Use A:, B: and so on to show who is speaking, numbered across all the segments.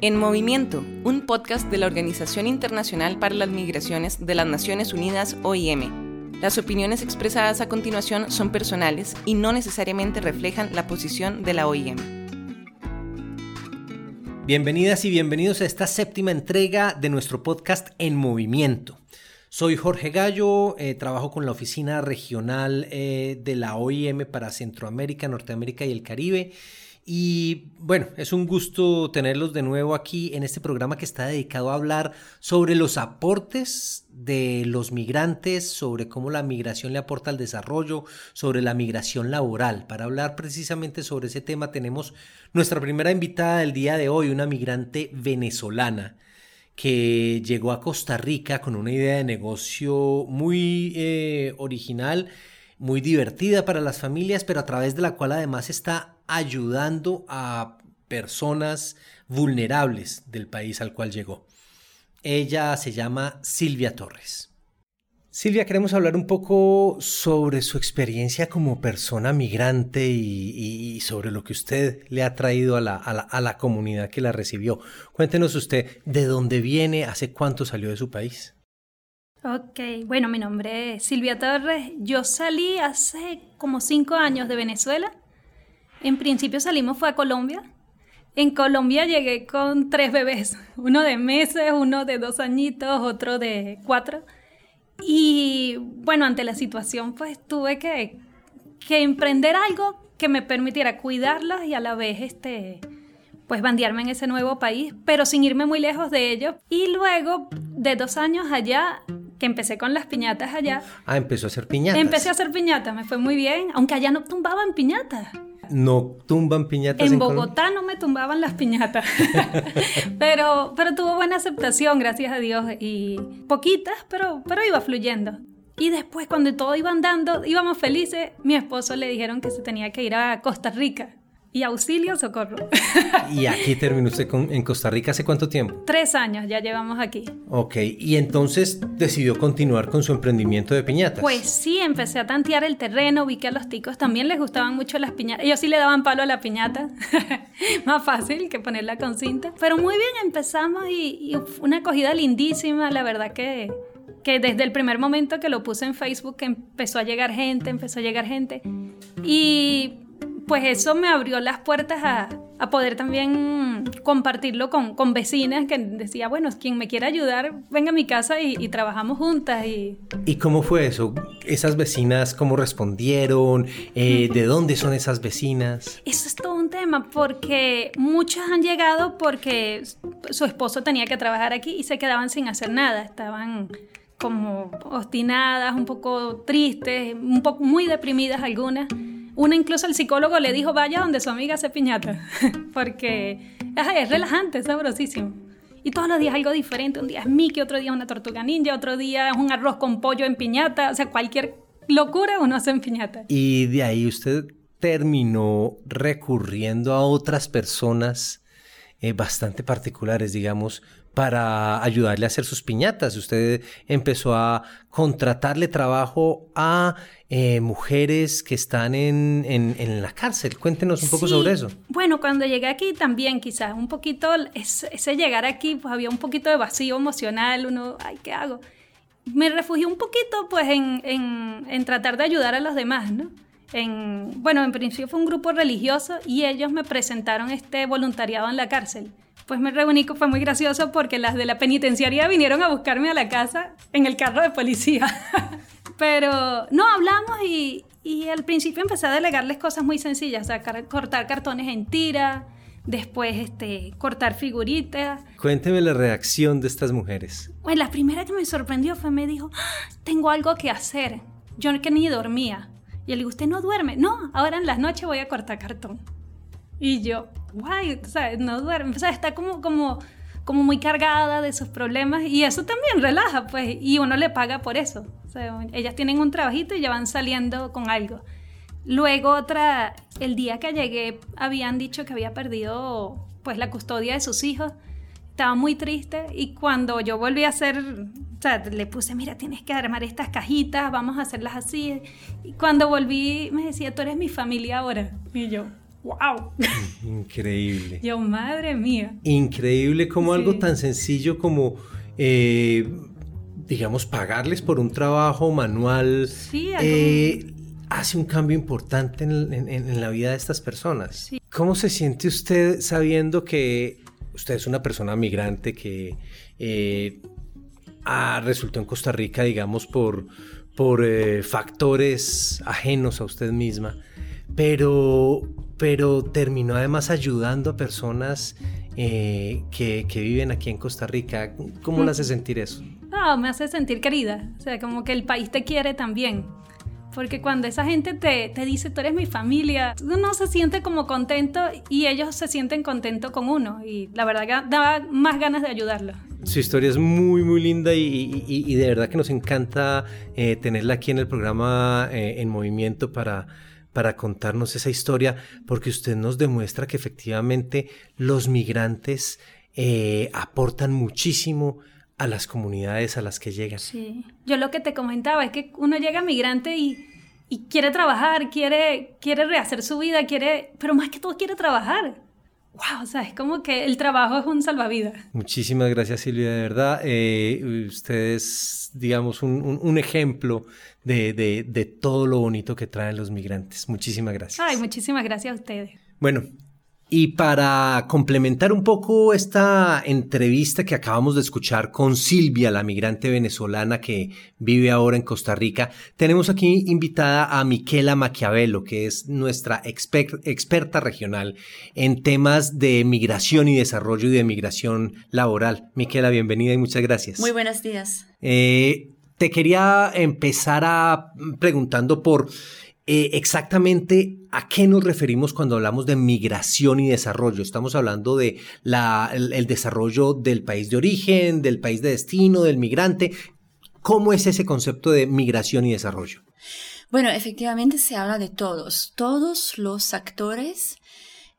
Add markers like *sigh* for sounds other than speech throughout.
A: En Movimiento, un podcast de la Organización Internacional para las Migraciones de las Naciones Unidas, OIM. Las opiniones expresadas a continuación son personales y no necesariamente reflejan la posición de la OIM.
B: Bienvenidas y bienvenidos a esta séptima entrega de nuestro podcast En Movimiento. Soy Jorge Gallo, eh, trabajo con la oficina regional eh, de la OIM para Centroamérica, Norteamérica y el Caribe y bueno, es un gusto tenerlos de nuevo aquí en este programa que está dedicado a hablar sobre los aportes de los migrantes, sobre cómo la migración le aporta al desarrollo, sobre la migración laboral. Para hablar precisamente sobre ese tema tenemos nuestra primera invitada del día de hoy, una migrante venezolana que llegó a Costa Rica con una idea de negocio muy eh, original, muy divertida para las familias, pero a través de la cual además está ayudando a personas vulnerables del país al cual llegó. Ella se llama Silvia Torres. Silvia, queremos hablar un poco sobre su experiencia como persona migrante y, sobre lo que usted le ha traído a la, a la, comunidad que la recibió. Cuéntenos usted de dónde viene, hace cuánto salió de su país.
C: Ok, bueno, mi nombre es Silvia Torres. Yo salí hace como cinco años de Venezuela en principio salimos fue a Colombia. En Colombia llegué con tres bebés, *laughs* uno de meses, uno de dos añitos, otro de cuatro. Y bueno, ante la situación pues tuve que, que emprender algo que me permitiera cuidarlos y a la vez este, pues bandearme en ese nuevo país, pero sin irme muy lejos de ellos. Y luego de dos años allá, que empecé con las piñatas allá.
B: Ah, empezó a hacer piñatas.
C: Empecé a hacer piñatas, me fue muy bien, aunque allá no tumbaban piñatas
B: no tumban piñatas.
C: En, Bogotá no me tumbaban las piñatas, *laughs* pero, pero tuvo buena aceptación, gracias a Dios, y poquitas, pero, pero iba fluyendo. Y después, cuando todo iba andando, íbamos felices, mi esposo le dijeron que se tenía que ir a Costa Rica y auxilio, socorro. *laughs*
B: ¿Y aquí terminó usted en Costa Rica hace cuánto tiempo?
C: Tres años ya llevamos aquí.
B: Ok, y entonces decidió continuar con su emprendimiento de piñatas.
C: Pues sí, empecé a tantear el terreno, vi que a los ticos también les gustaban mucho las piñatas. Ellos sí le daban palo a la piñata, *laughs* más fácil que ponerla con cinta. Pero muy bien, empezamos y, y una acogida lindísima, la verdad que que desde el primer momento que lo puse en Facebook empezó a llegar gente, empezó a llegar gente. Y pues eso me abrió las puertas a, poder también compartirlo con, con, vecinas que decía, bueno, quien me quiera ayudar, venga a mi casa y, trabajamos juntas. Y...
B: ¿Y cómo fue eso? ¿Esas vecinas cómo respondieron? Eh, ¿De dónde son esas vecinas?
C: Eso es todo un tema porque muchas han llegado porque su esposo tenía que trabajar aquí y se quedaban sin hacer nada, estaban como obstinadas, un poco tristes, un poco muy deprimidas algunas. Una incluso el psicólogo le dijo, vaya donde su amiga hace piñata, *laughs* porque es relajante, es sabrosísimo. Y todos los días algo diferente, un día es Mickey, otro día una tortuga ninja, otro día es un arroz con pollo en piñata, o sea, cualquier locura uno hace en piñata.
B: Y de ahí usted terminó recurriendo a otras personas eh, bastante particulares, digamos, para ayudarle a hacer sus piñatas. Usted empezó a contratarle trabajo a eh, mujeres que están en, en, la cárcel. Cuéntenos un poco sobre eso.
C: Bueno, cuando llegué aquí también quizás un poquito, ese, llegar aquí, pues había un poquito de vacío emocional, uno, ay, ¿qué hago? Me refugié un poquito pues en, en, en tratar de ayudar a los demás, ¿no? En, bueno, en principio fue un grupo religioso y ellos me presentaron este voluntariado en la cárcel pues me reuní, fue muy gracioso porque las de la penitenciaría vinieron a buscarme a la casa en el carro de policía. *laughs* Pero no, hablamos y, y al principio empecé a delegarles cosas muy sencillas, o sea, cortar cartones en tira, después este, cortar figuritas.
B: Cuénteme la reacción de estas mujeres.
C: Pues la primera que me sorprendió fue, me dijo, ¡Ah! tengo algo que hacer. Yo que ni dormía. Y le digo, ¿usted no duerme? No, ahora en las noches voy a cortar cartón. Y yo, guay, sea, no duerme, o sea, está como, como, como muy cargada de sus problemas y eso también relaja, pues, y uno le paga por eso. O sea, ellas tienen un trabajito y ya van saliendo con algo. Luego otra, el día que llegué habían dicho que había perdido pues la custodia de sus hijos. Estaba muy triste y cuando yo volví a hacer, o sea, le puse, mira, tienes que armar estas cajitas, vamos a hacerlas así. Y cuando volví me decía, tú eres mi familia ahora. Y yo, ¡Wow!
B: Increíble.
C: Yo, madre mía.
B: Increíble como algo tan sencillo como, eh, digamos, pagarles por un trabajo manual. Eh, hace un cambio importante en, la vida de estas personas. ¿Cómo se siente usted sabiendo que usted es una persona migrante que eh, resultó en Costa Rica, digamos, por, por eh, factores ajenos a usted misma, pero, pero terminó además ayudando a personas eh, que, viven aquí en Costa Rica. ¿Cómo le hace sentir eso?
C: No, me hace sentir querida, o sea, como que el país te quiere también. Porque cuando esa gente te, te, dice, tú eres mi familia, uno se siente como contento y ellos se sienten contentos con uno. Y la verdad que da más ganas de ayudarlos.
B: Su historia es muy, muy linda y, de verdad que nos encanta eh, tenerla aquí en el programa eh, en movimiento para, para contarnos esa historia, porque usted nos demuestra que efectivamente los migrantes eh, aportan muchísimo a las comunidades a las que llegan.
C: Sí, yo lo que te comentaba es que uno llega migrante y, y quiere trabajar, quiere, quiere rehacer su vida, quiere, pero más que todo quiere trabajar wow, o sea, es como que el trabajo es un salvavidas.
B: Muchísimas gracias Silvia, de verdad. Eh, usted es, digamos, un, ejemplo de, de, todo lo bonito que traen los migrantes. Muchísimas gracias.
C: Ay, muchísimas gracias a ustedes.
B: Bueno, y para complementar un poco esta entrevista que acabamos de escuchar con Silvia, la migrante venezolana que vive ahora en Costa Rica, tenemos aquí invitada a Miquela Maquiavelo, que es nuestra experta regional en temas de migración y desarrollo y de migración laboral. Miquela, bienvenida y muchas gracias.
D: Muy buenos días.
B: Eh, te quería empezar a, preguntando por eh, exactamente a qué nos referimos cuando hablamos de migración y desarrollo. Estamos hablando de el, desarrollo del país de origen, del país de destino, del migrante. ¿Cómo es ese concepto de migración y desarrollo?
D: Bueno, efectivamente se habla de todos. Todos los actores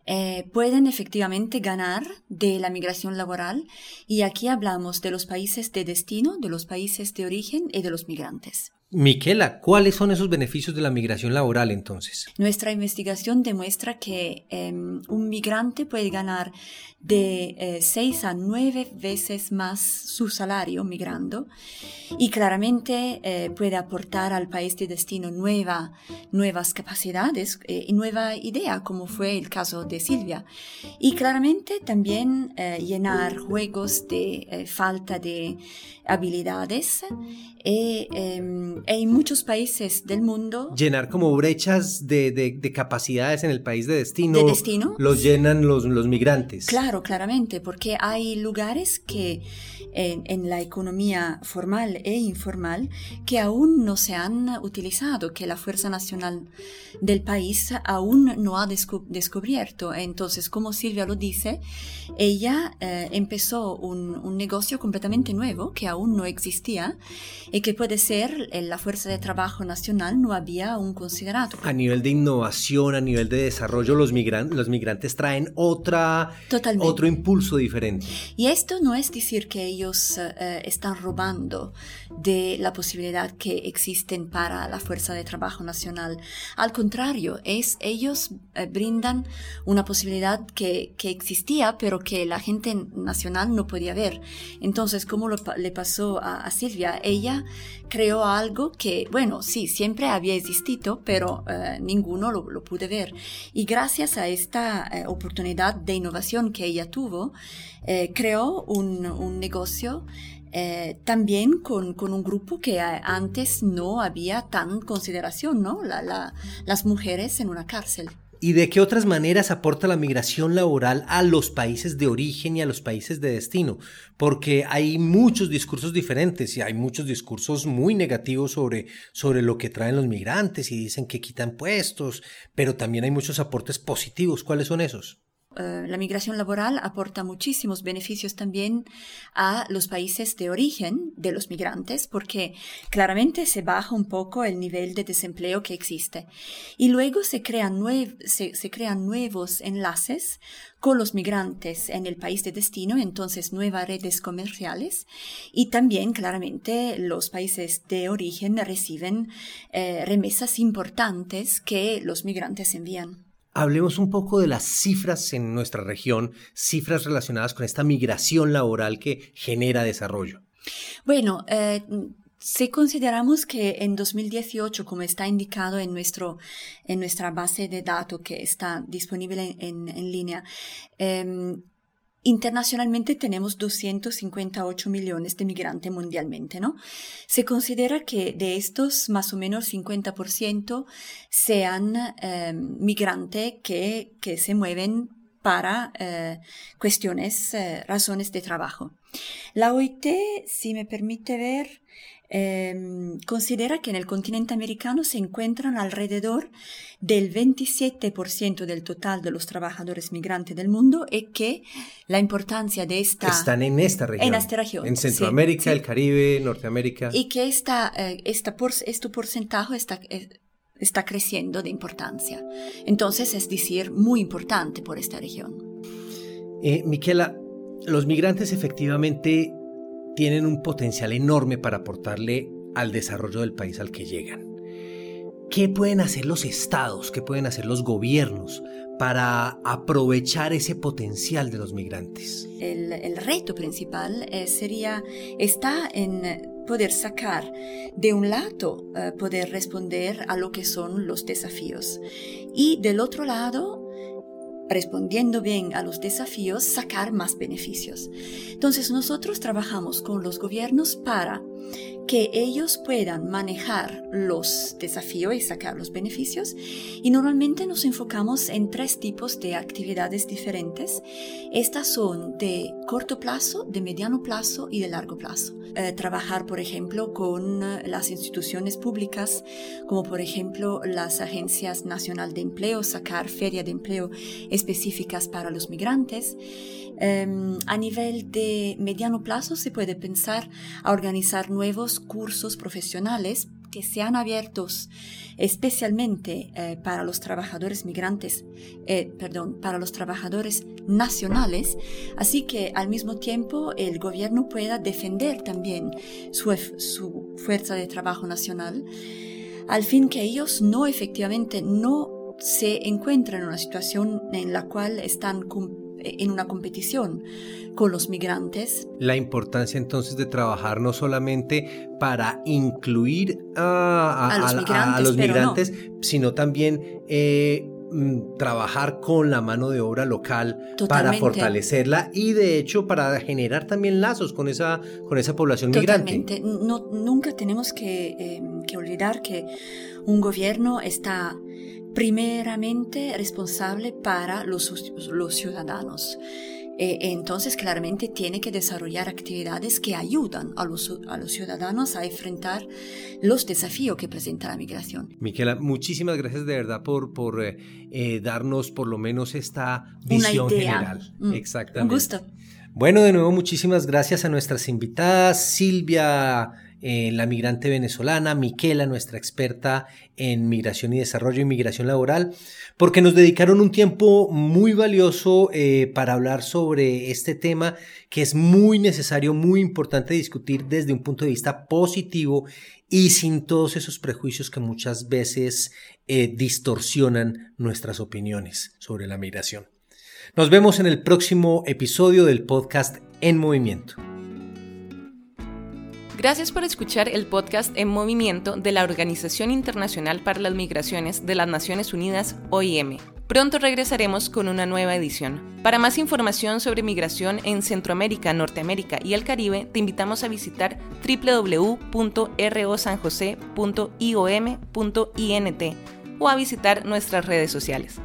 D: eh, pueden efectivamente ganar de la migración laboral y aquí hablamos de los países de destino, de los países de origen y de los migrantes.
B: Miquela, ¿cuáles son esos beneficios de la migración laboral entonces?
D: Nuestra investigación demuestra que em, un migrante puede ganar de eh, seis a nueve veces más su salario migrando y claramente eh, puede aportar al país de destino nueva, nuevas capacidades eh, y nueva idea, como fue el caso de Silvia. Y claramente también llenar juegos de falta de habilidades y, em, en muchos países del mundo.
B: Llenar como brechas de, de, capacidades en el país de destino.
D: De destino.
B: Los llenan los, los migrantes.
D: Claro, claramente, porque hay lugares que en, la economía formal e informal que aún no se han utilizado, que la Fuerza Nacional del país aún no ha descubierto. Entonces, como Silvia lo dice, ella eh, empezó un, un, negocio completamente nuevo que aún no existía y que puede ser en la Fuerza de Trabajo Nacional no había aún considerado.
B: A nivel de innovación, a nivel de desarrollo, los, migrantes los migrantes traen otra, otro impulso diferente.
D: Y esto no es decir que ellos eh, están robando de la posibilidad que existen para la Fuerza de Trabajo Nacional. Al contrario, es, ellos eh, brindan una posibilidad que, que, existía, pero que la gente nacional no podía ver. Entonces, como le pasó a, Silvia, ella creó algo que, bueno, sí, siempre había existido, pero eh, ninguno lo, lo, pude ver. Y gracias a esta oportunidad de innovación que ella tuvo, creó un, un negocio eh, también con, con, un grupo que antes no había tan consideración, ¿no? las mujeres en una cárcel.
B: ¿Y de qué otras maneras aporta la migración laboral a los países de origen y a los países de destino? Porque hay muchos discursos diferentes y hay muchos discursos muy negativos sobre, sobre lo que traen los migrantes y dicen que quitan puestos, pero también hay muchos aportes positivos. ¿Cuáles son esos?
D: Eh, la migración laboral aporta muchísimos beneficios también a los países de origen de los migrantes, porque claramente se baja un poco el nivel de desempleo que existe. Y luego se crean, se, crean nuevos enlaces con los migrantes en el país de destino, entonces nuevas redes comerciales. Y también claramente los países de origen reciben eh, remesas importantes que los migrantes envían.
B: Hablemos un poco de las cifras en nuestra región, cifras relacionadas con esta migración laboral que genera desarrollo.
D: Bueno, eh, si consideramos que en 2018, como está indicado en, nuestro, en nuestra base de datos que está disponible en, línea, em, Internacionalmente tenemos 258 millones de migrantes mundialmente, ¿no? Se considera que de estos más o menos 50% sean em, migrantes que, que se mueven para eh, cuestiones, eh, razones de trabajo. La OIT, si me permite ver, Em, considera que en el continente americano se encuentran alrededor del 27% del total de los trabajadores migrantes del mundo y que la importancia de esta...
B: Están en esta región.
D: En esta región.
B: En Centroamérica, el Caribe, Norteamérica.
D: Y que esta, eh, esta por, este porcentaje está, eh, está creciendo de importancia. Entonces, es decir, muy importante por esta región.
B: Eh, Miquela, los migrantes efectivamente tienen un potencial enorme para aportarle al desarrollo del país al que llegan. ¿Qué pueden hacer los estados, qué pueden hacer los gobiernos para aprovechar ese potencial de los migrantes?
D: El, reto principal eh, sería, está en poder sacar, de un lado, eh, poder responder a lo que son los desafíos y del otro lado, respondiendo bien a los desafíos, sacar más beneficios. Entonces nosotros trabajamos con los gobiernos para que ellos puedan manejar los desafíos y sacar los beneficios. Y normalmente nos enfocamos en tres tipos de actividades diferentes. Estas son de corto plazo, de mediano plazo y de largo plazo. Eh, trabajar, por ejemplo, con eh, las instituciones públicas, como por ejemplo las agencias nacional de empleo, sacar feria de empleo específicas para los migrantes. Em, a nivel de mediano plazo se puede pensar a organizar nuevos cursos profesionales que sean abiertos especialmente eh, para los trabajadores migrantes, eh, perdón, para los trabajadores nacionales, así que al mismo tiempo el gobierno pueda defender también su, su fuerza de trabajo nacional, al fin que ellos no efectivamente no se encuentran en una situación en la cual están en una competición con los migrantes.
B: La importancia entonces de trabajar no solamente para incluir a, los migrantes, sino también eh, mm, trabajar con la mano de obra local para fortalecerla y de hecho para generar también lazos con esa, con esa población
D: Totalmente. migrante. No, nunca tenemos que, em, que olvidar que un gobierno está primeramente responsable para los, los ciudadanos. Eh, entonces, claramente tiene que desarrollar actividades que ayudan a los, a los, ciudadanos a enfrentar los desafíos que presenta la migración.
B: Miquela, muchísimas gracias de verdad por, por eh, eh, darnos por lo menos esta visión general. Mm, Exactamente.
D: Un gusto.
B: Bueno, de nuevo, muchísimas gracias a nuestras invitadas, Silvia la migrante venezolana, Miquela, nuestra experta en migración y desarrollo y migración laboral, porque nos dedicaron un tiempo muy valioso eh, para hablar sobre este tema que es muy necesario, muy importante discutir desde un punto de vista positivo y sin todos esos prejuicios que muchas veces eh, distorsionan nuestras opiniones sobre la migración. Nos vemos en el próximo episodio del podcast En Movimiento.
A: Gracias por escuchar el podcast En Movimiento de la Organización Internacional para las Migraciones de las Naciones Unidas, OIM. Pronto regresaremos con una nueva edición. Para más información sobre migración en Centroamérica, Norteamérica y el Caribe, te invitamos a visitar www.rosanjose.iom.int o a visitar nuestras redes sociales.